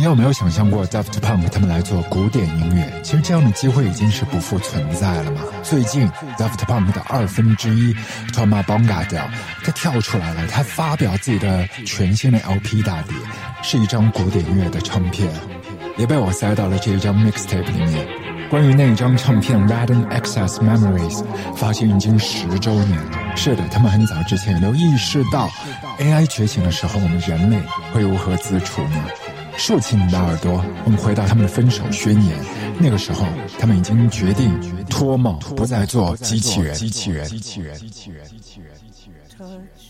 你有没有想象过 Daft Punk 他们来做古典音乐？其实这样的机会已经是不复存在了嘛。最近 Daft Punk 的二分之一 Toma b o n g a d 他跳出来了，他发表自己的全新的 LP 大碟，是一张古典音乐的唱片，也被我塞到了这一张 mixtape 里面。关于那一张唱片 Random Access Memories 发行已经十周年了。是的，他们很早之前都意识到 AI 觉醒的时候，我们人类会如何自处呢？竖起你的耳朵，我们回到他们的分手宣言。那个时候，他们已经决定脱帽，不再做机器人。机器人，机器人，机器人，机器人，机器人。Touch,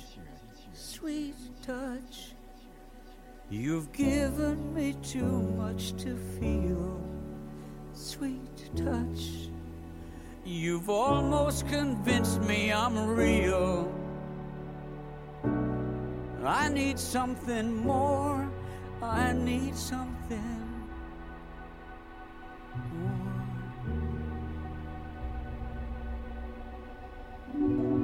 sweet touch, you've given me too much to feel. Sweet touch, you've almost convinced me I'm real. I need something more. I need something just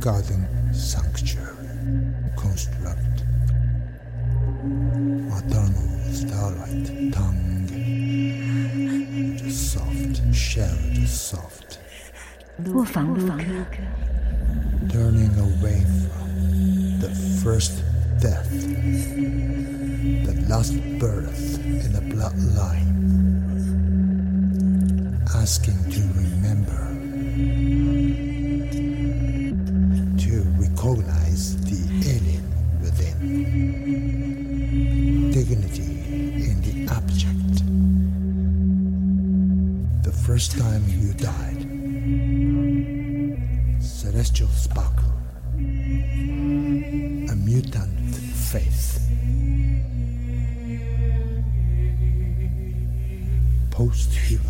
garden sanctuary. Construct. Maternal starlight tongue. Just soft shared soft. Turning away from the first death the last birth in the bloodline. Asking to remember Post-human. Vanity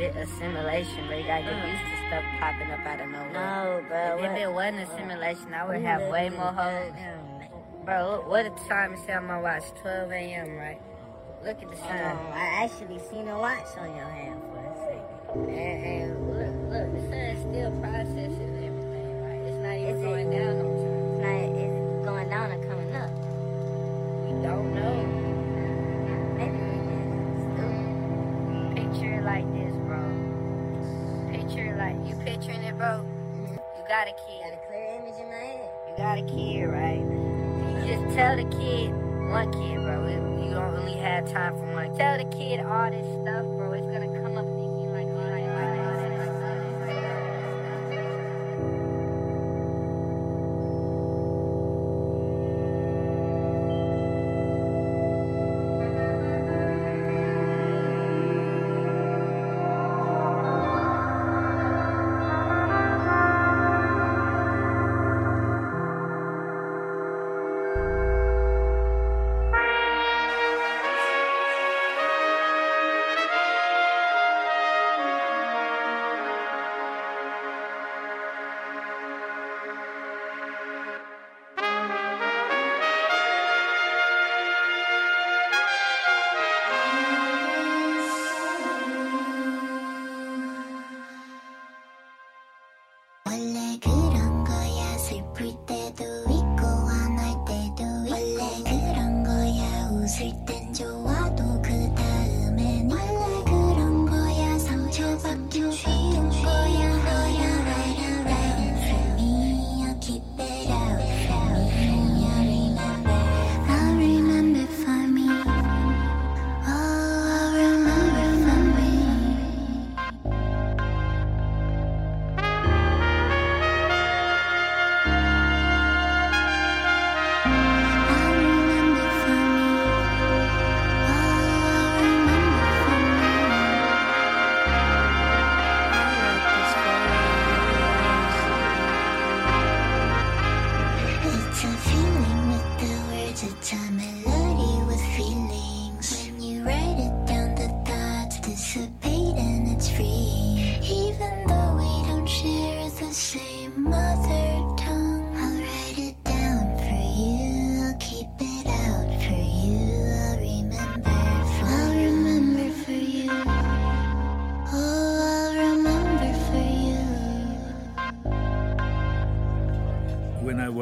bit of simulation, bro. You gotta get used to stuff popping up out of nowhere. No, bro. If what- it wasn't a simulation, I would have way more hoes. Bro, what the time is on my watch? 12 a.m., right? Look at the Hold sun. on, I actually seen a watch on your hand for a second. And, and look, look, the sun's still processing everything, right? It's not even Is it- going down picturing it, bro? You got a kid. Got a clear image in my head. You got a kid, right? You just tell the kid, one kid, bro. You don't really have time for one. Tell the kid all this stuff,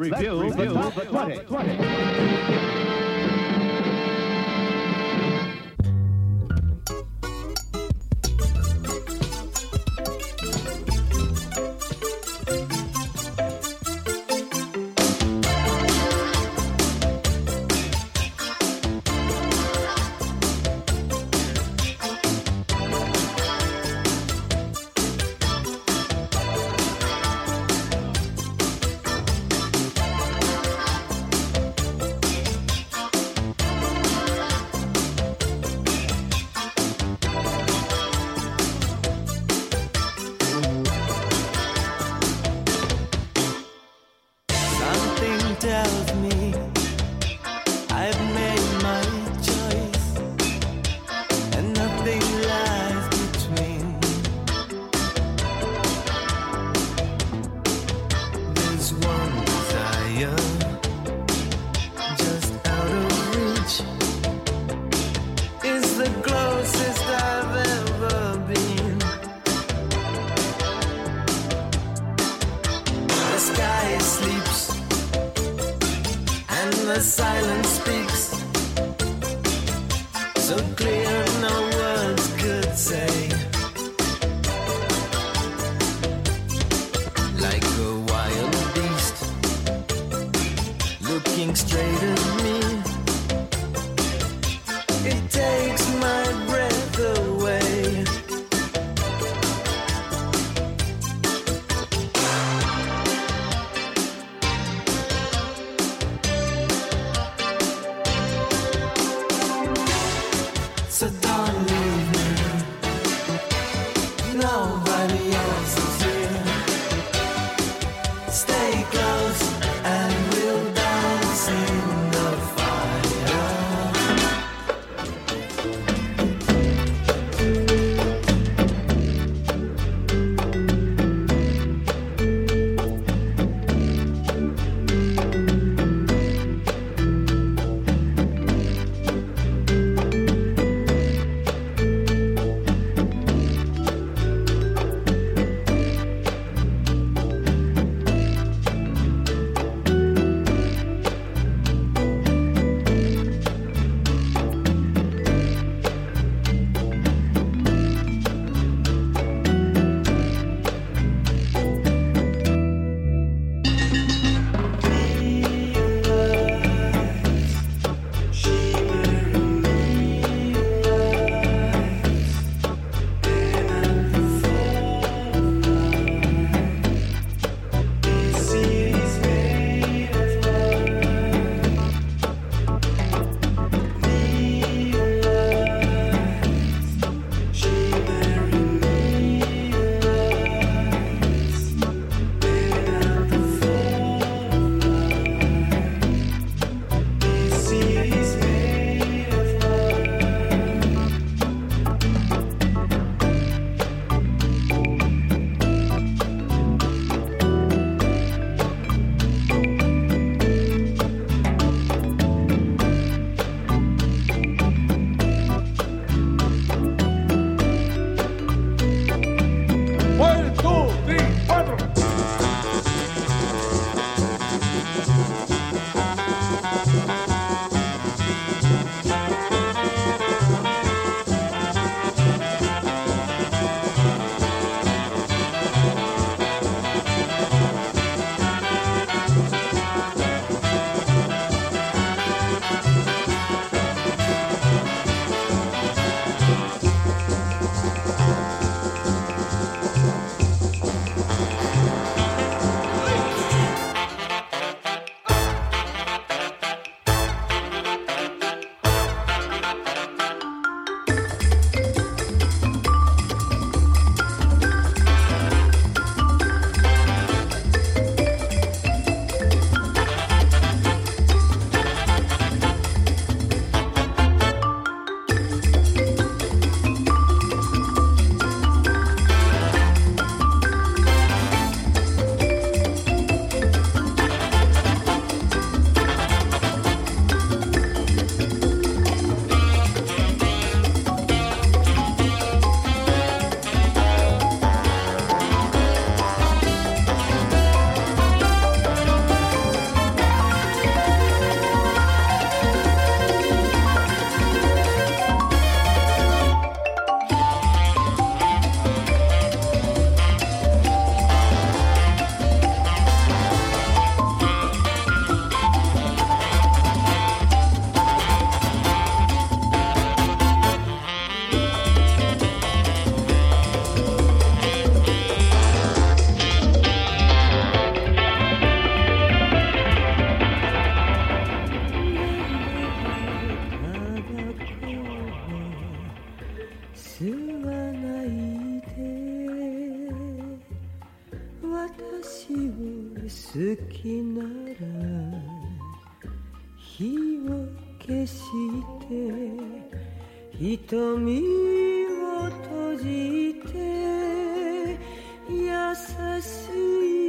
review, review the top 20. 時なら火を消して瞳を閉じて優しい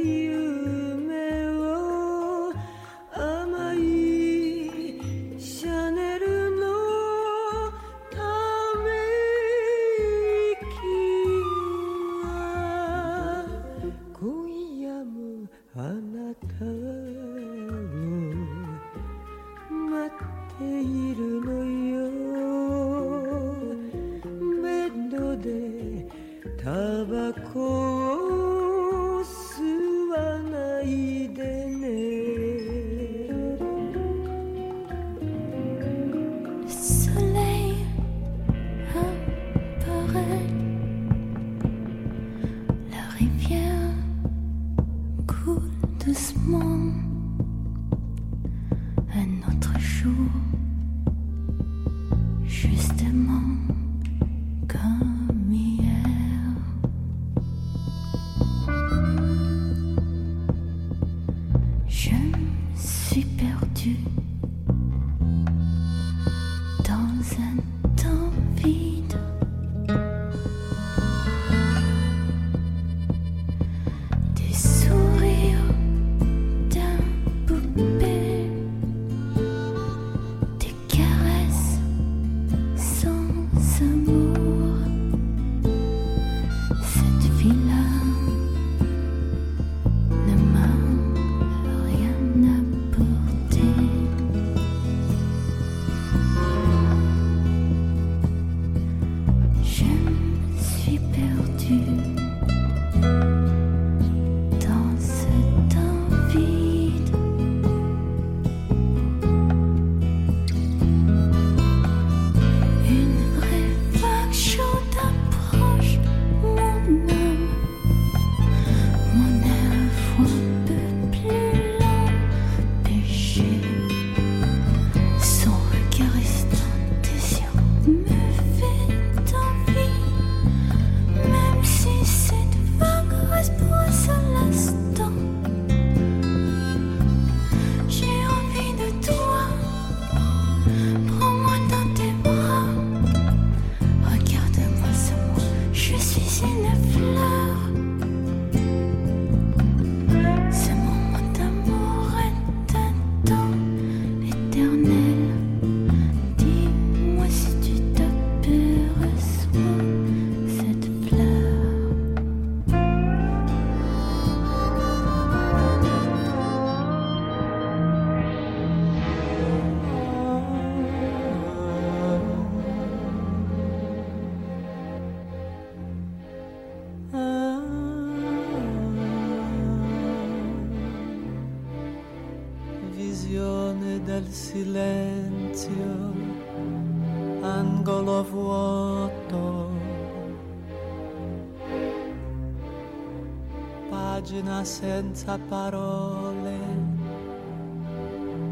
senza parole,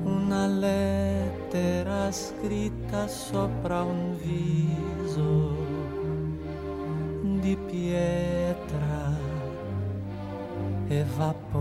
una lettera scritta sopra un viso di pietra e vapore.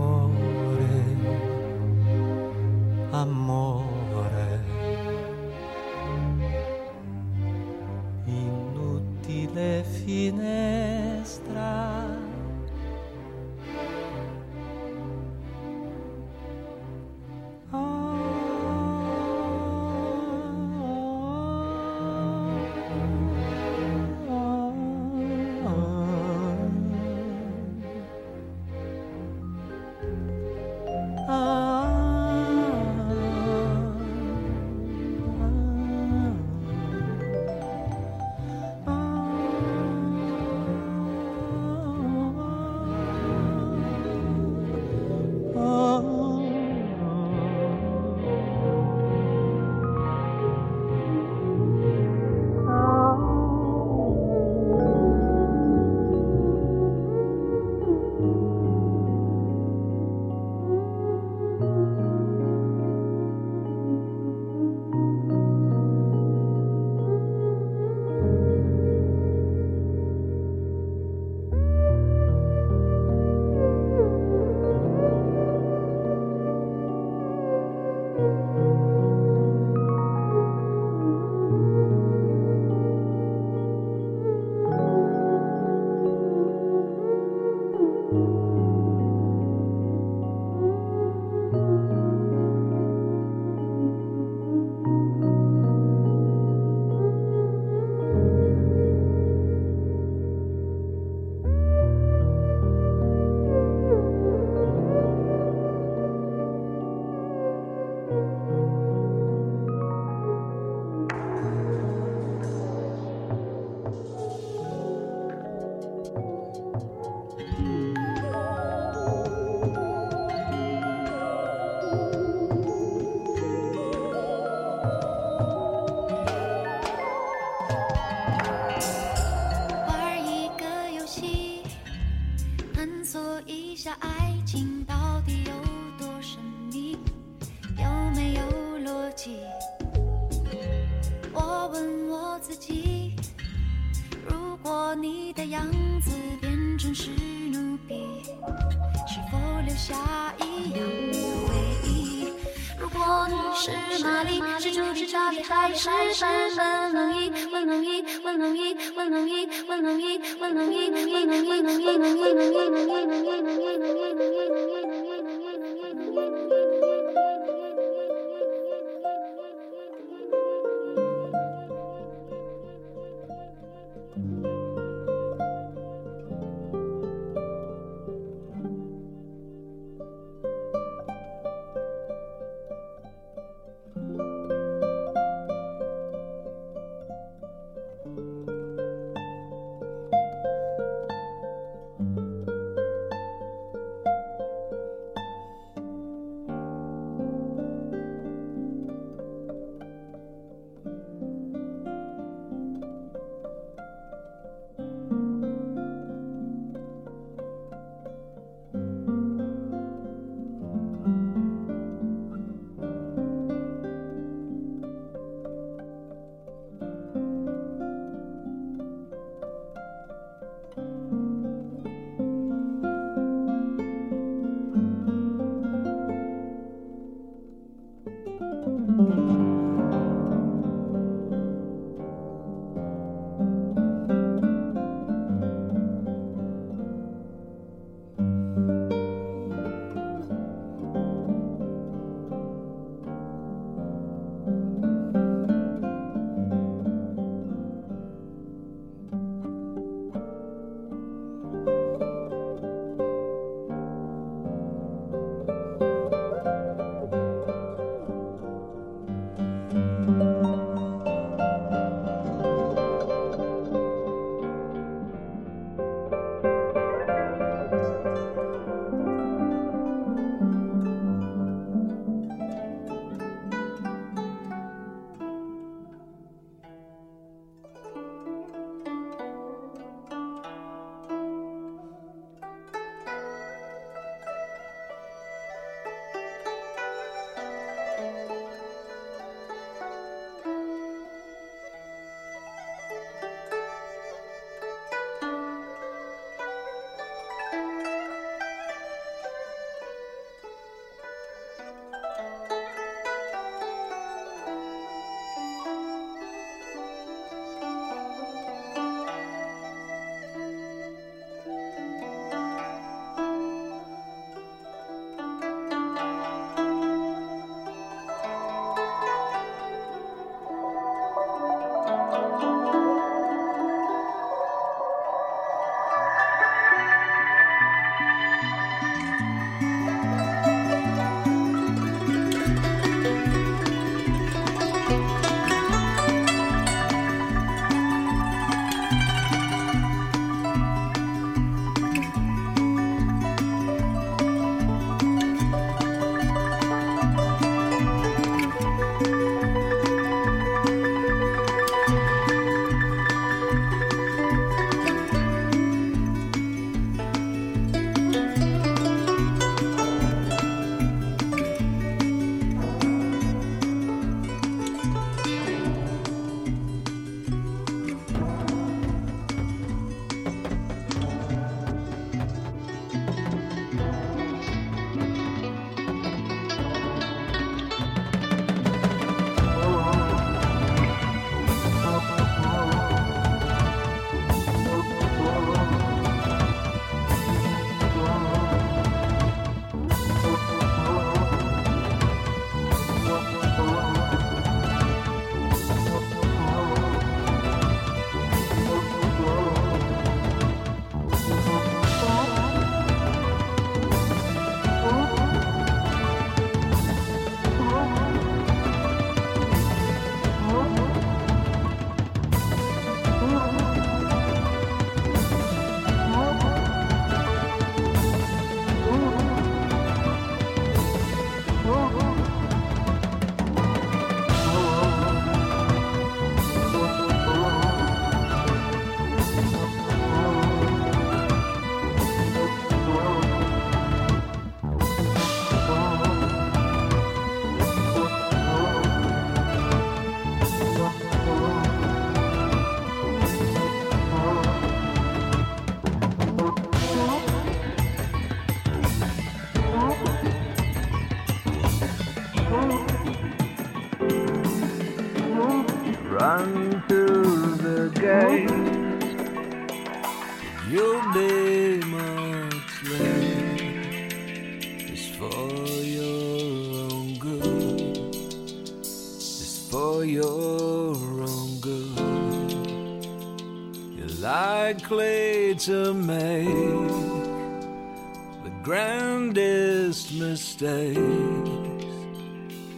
Mistakes.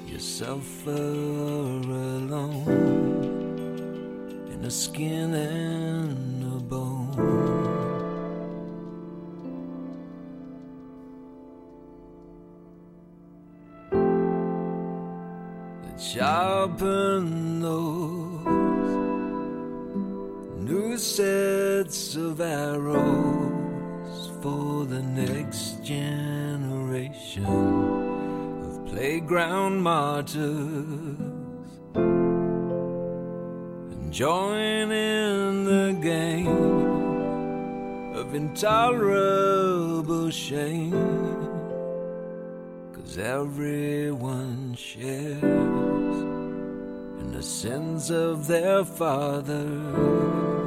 You suffer alone in a skin and a bone. that sharpen those new sets of arrows for the next generation of playground martyrs and join in the game of intolerable shame. Cause everyone shares in the sins of their fathers.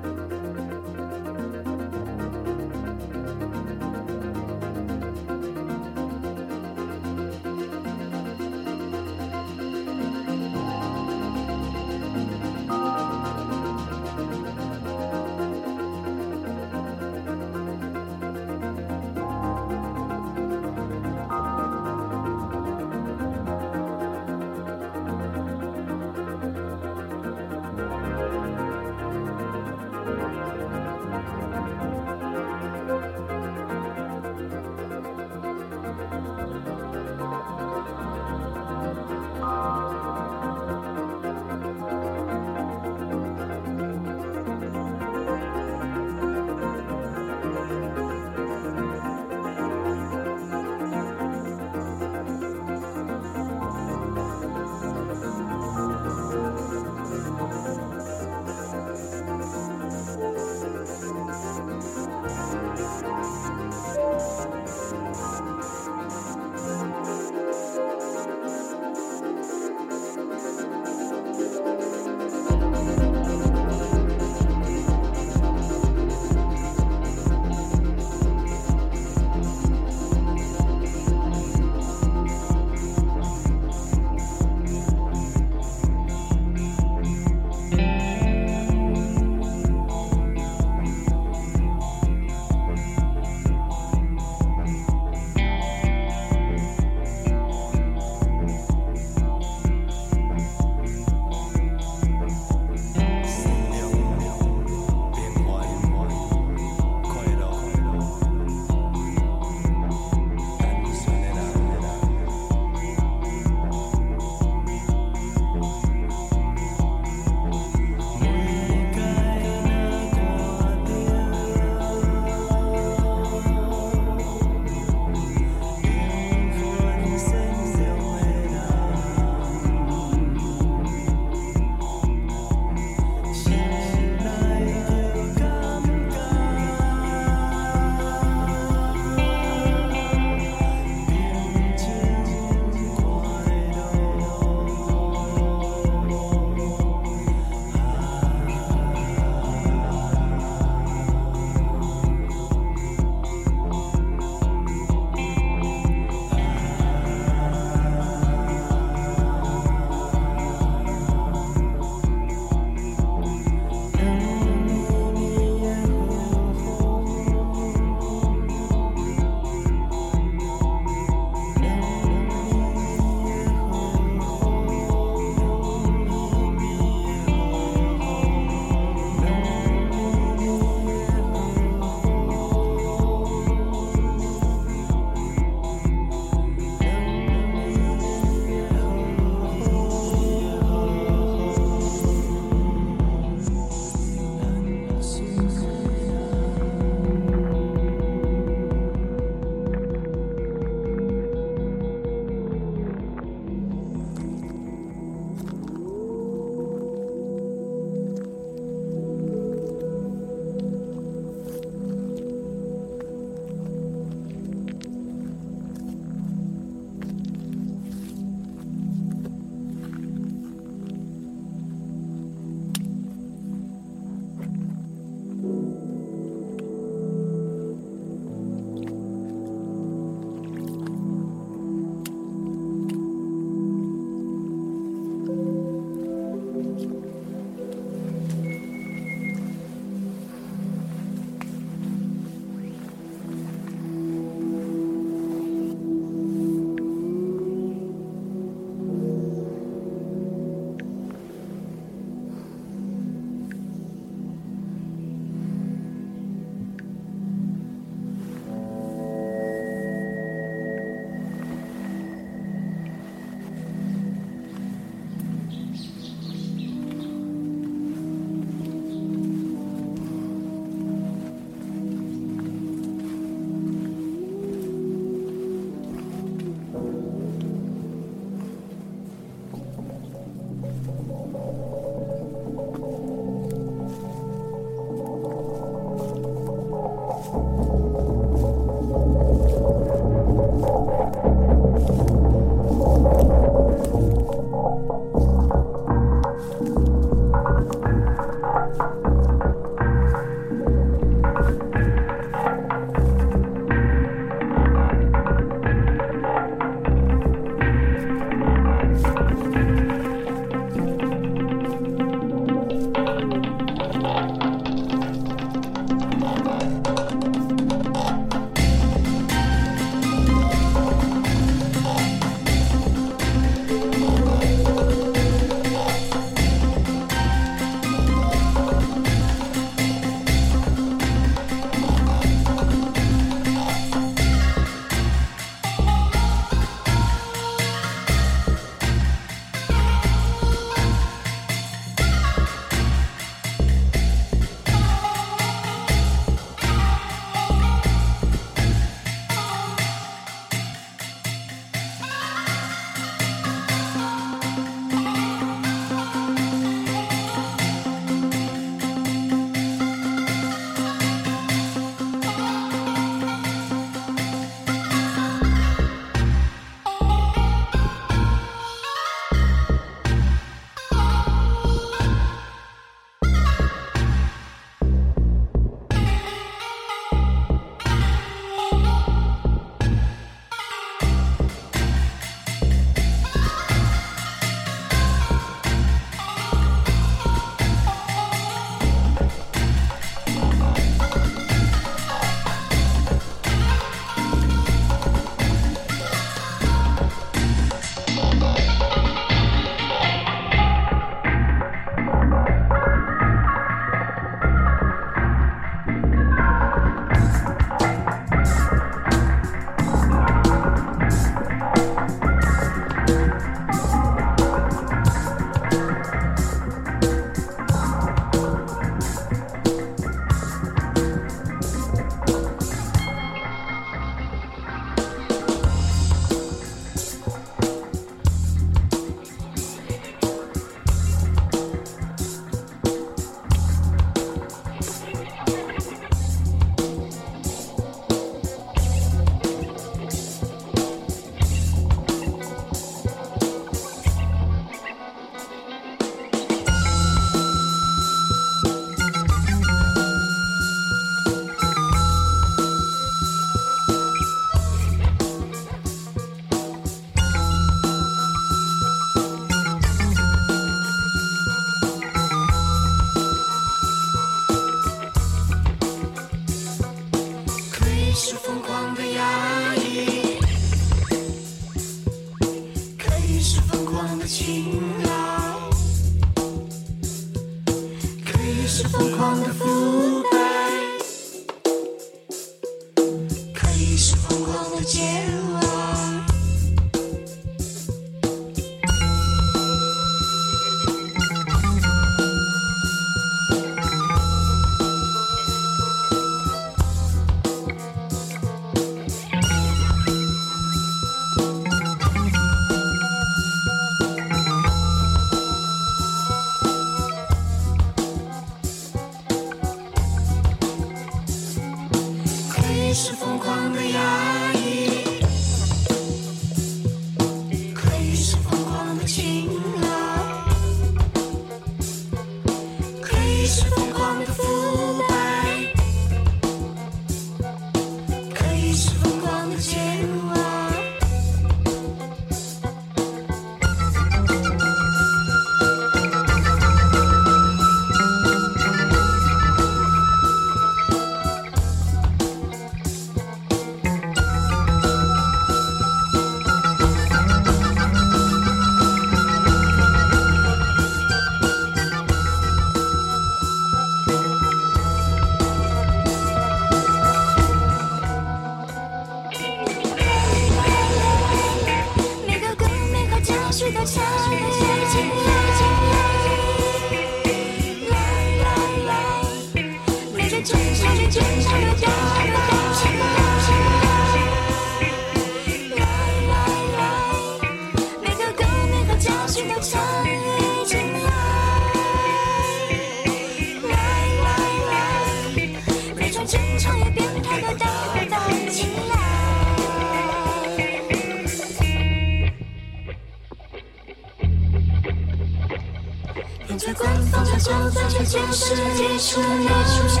向全世界炫耀的自己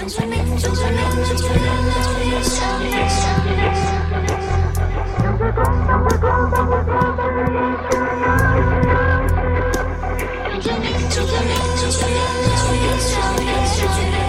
用生命中最命的笑容卸下最美的防备当这过程着眼睛有些亮有些暗有些暗命中最美的姿态让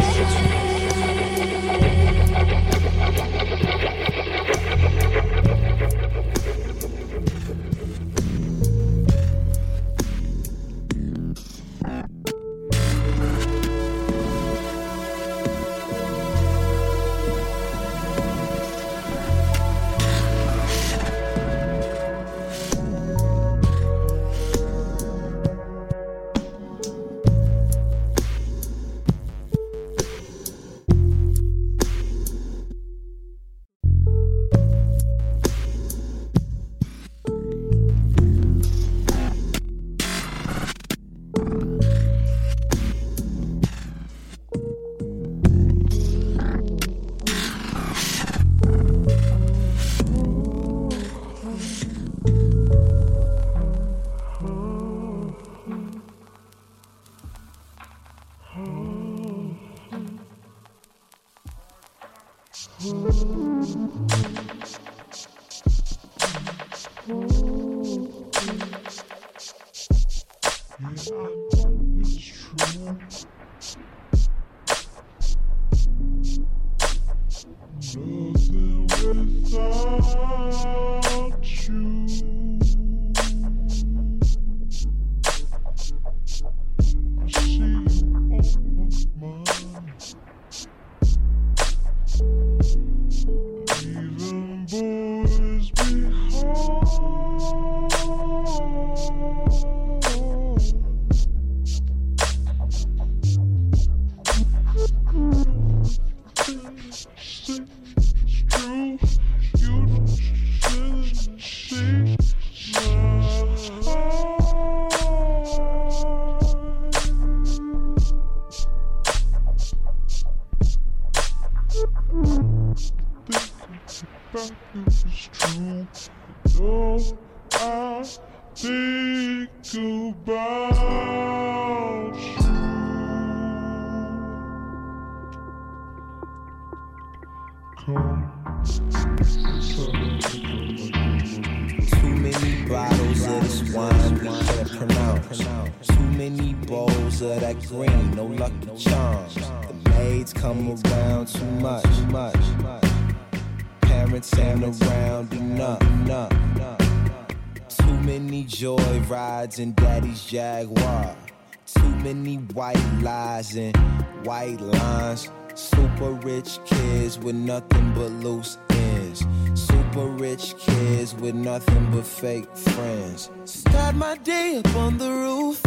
with nothing but loose ends. Super rich kids with nothing but fake friends. Start my day up on the roof.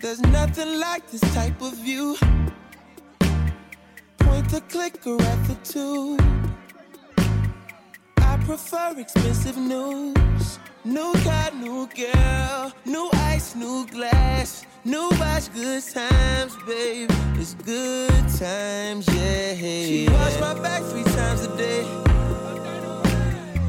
There's nothing like this type of view. Point the clicker at the tube. I prefer expensive news. New car, new girl, new ice, new glass, new watch, good times, babe. It's good times, yeah. She wash my back three times a day.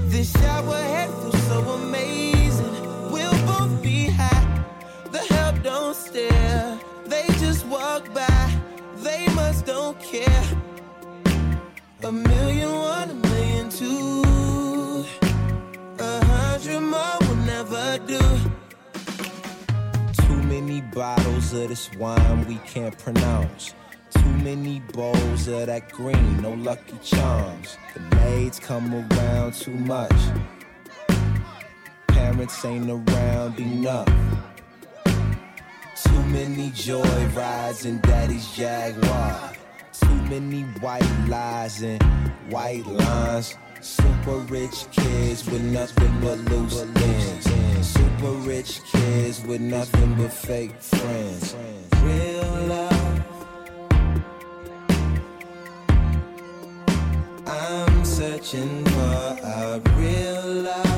This shower head feels so amazing. We'll both be high. The help don't stare. They just walk by. They must don't care. A million one, a million two. A hundred more will never do. Many bottles of this wine we can't pronounce. Too many bowls of that green, no lucky charms. The maids come around too much. Parents ain't around enough. Too many joy rides in daddy's Jaguar. Too many white lies and white lines. Super rich kids with nothing but loose ends. Super rich kids with nothing but fake friends. Real love. I'm searching for a real love.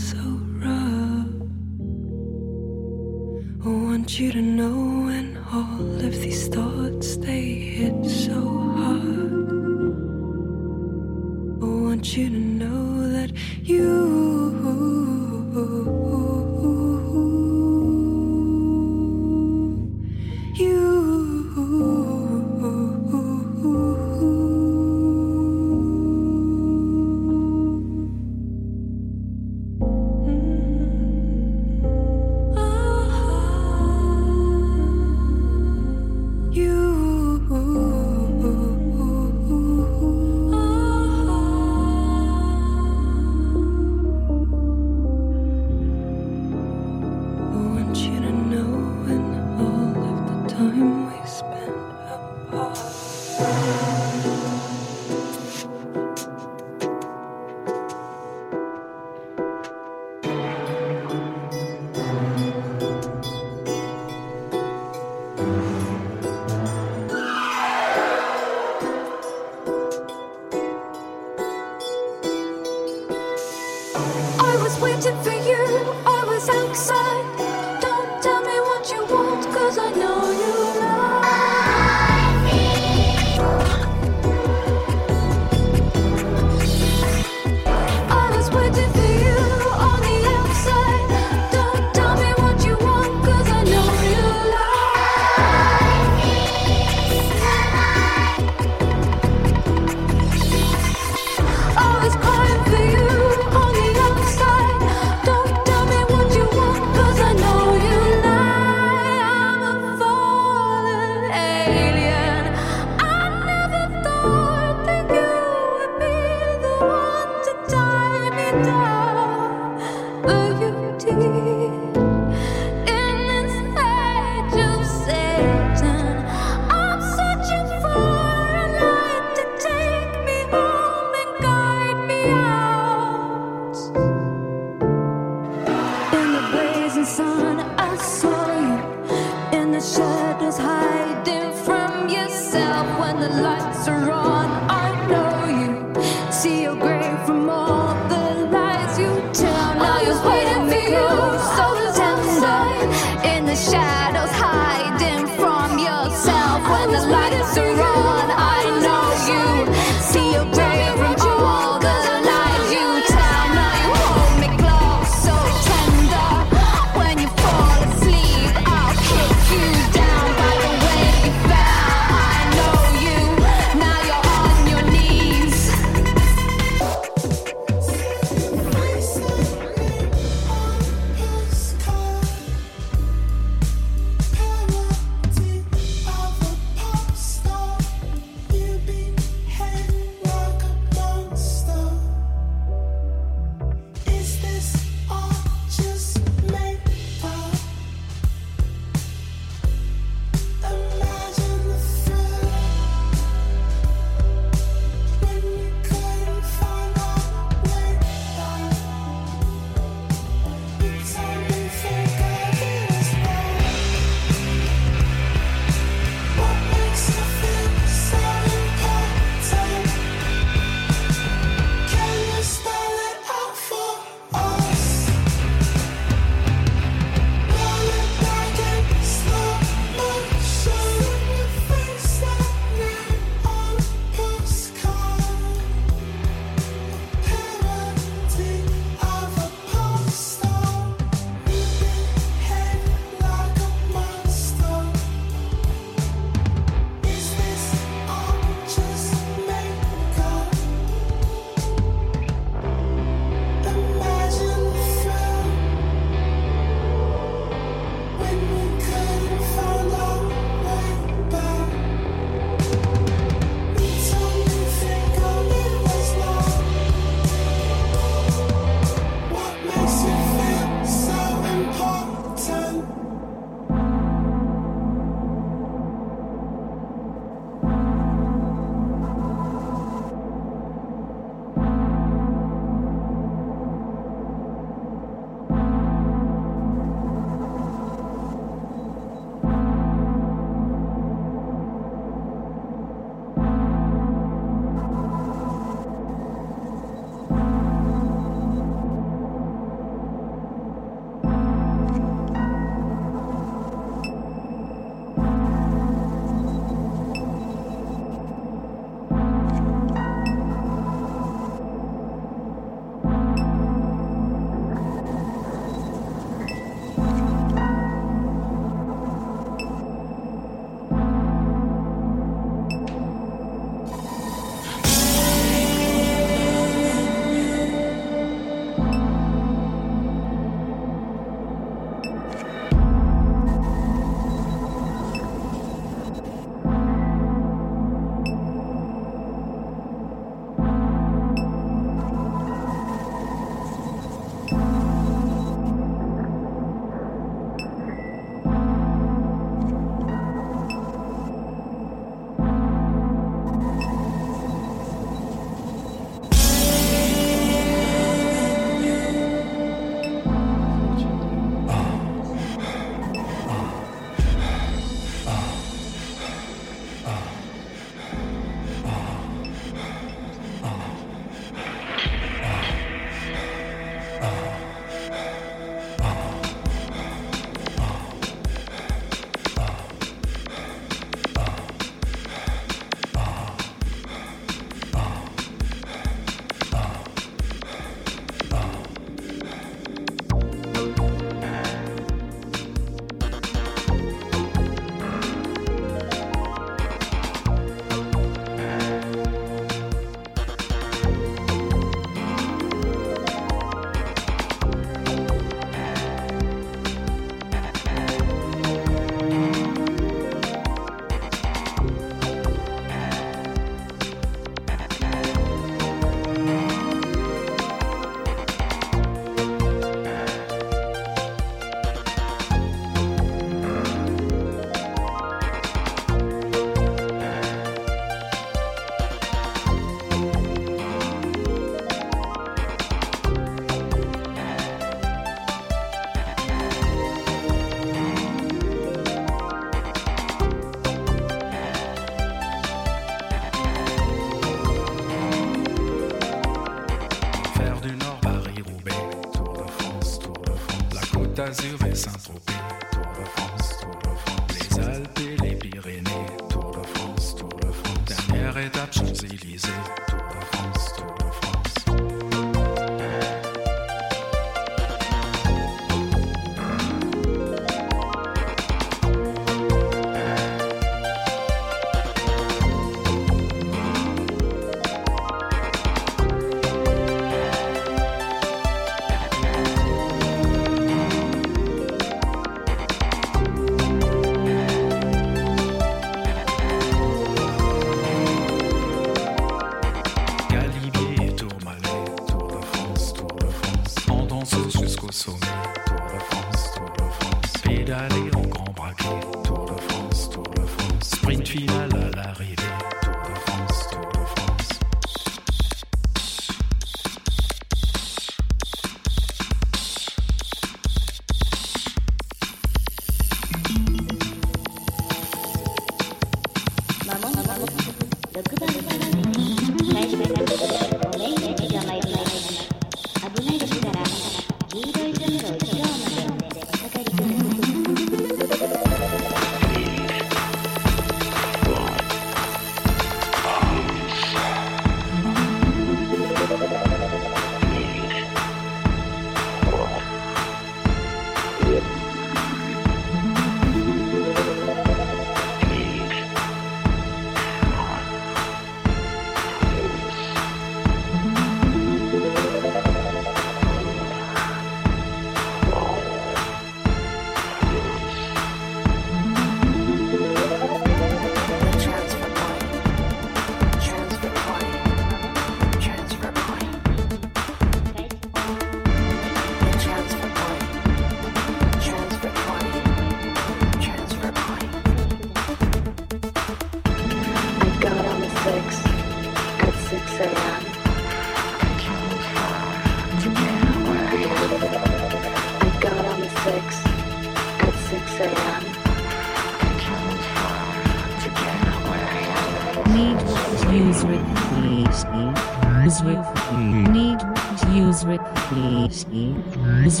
Use replace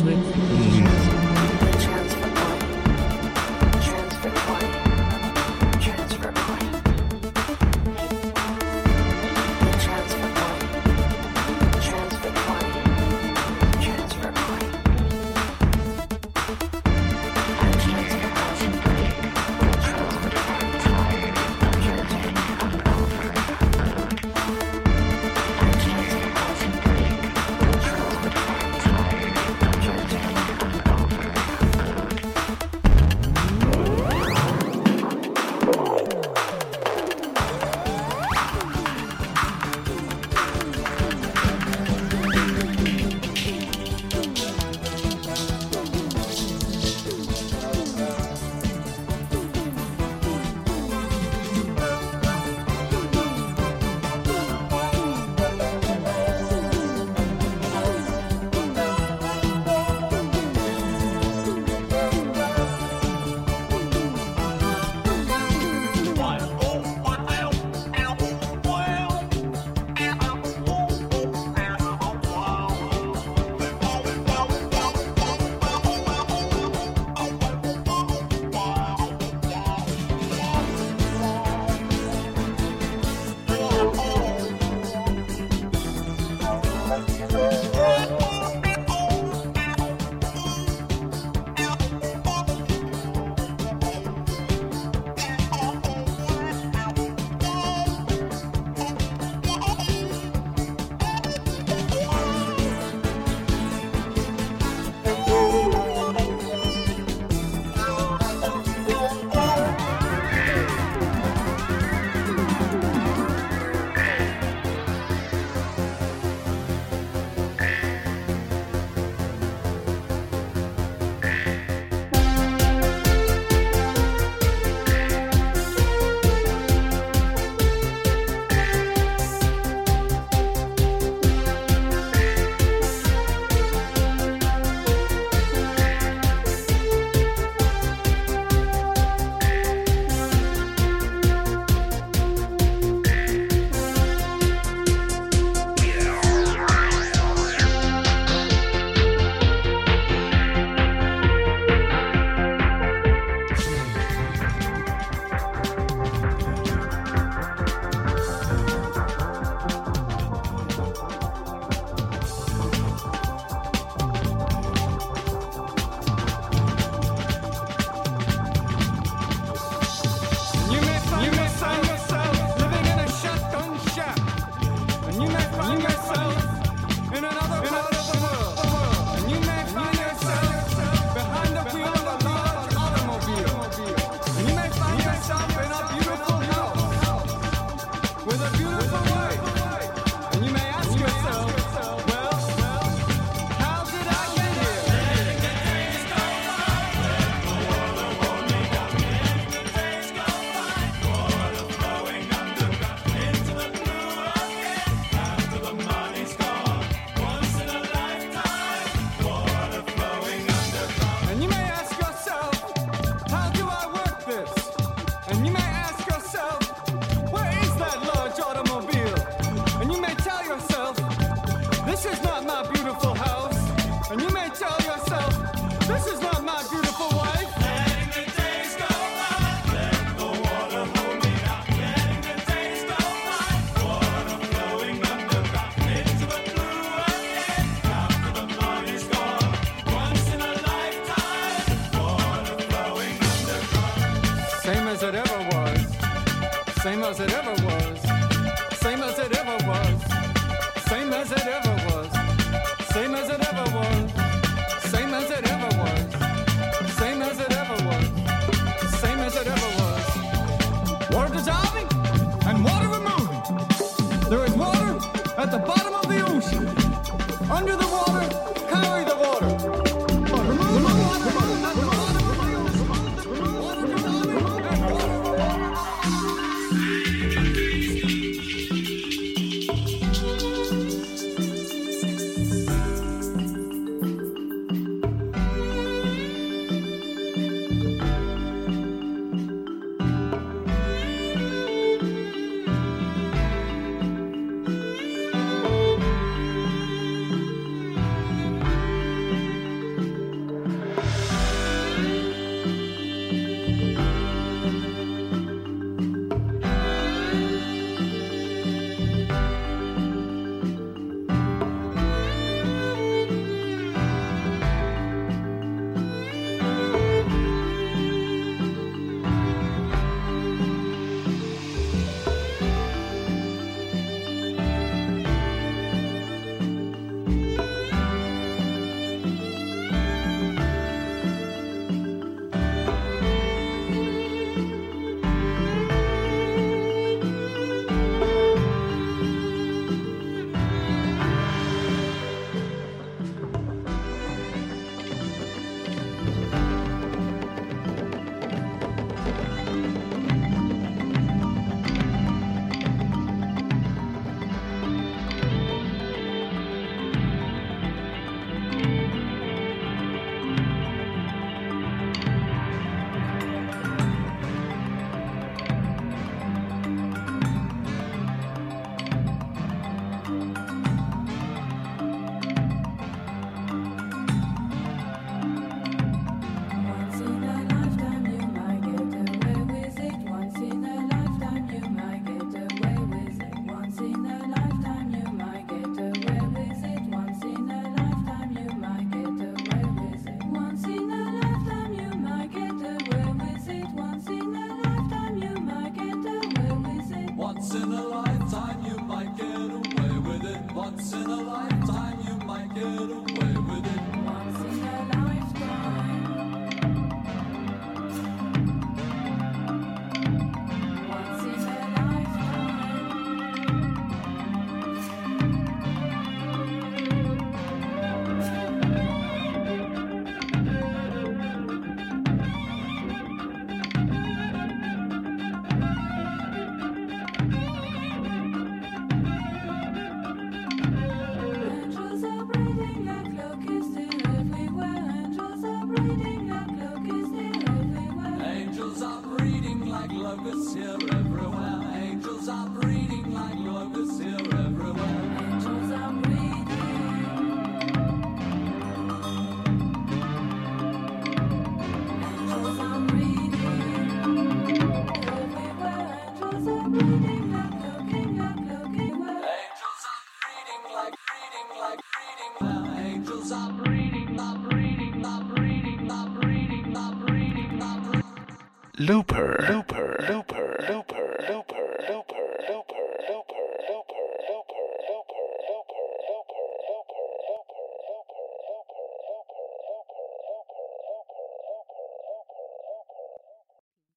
Transfer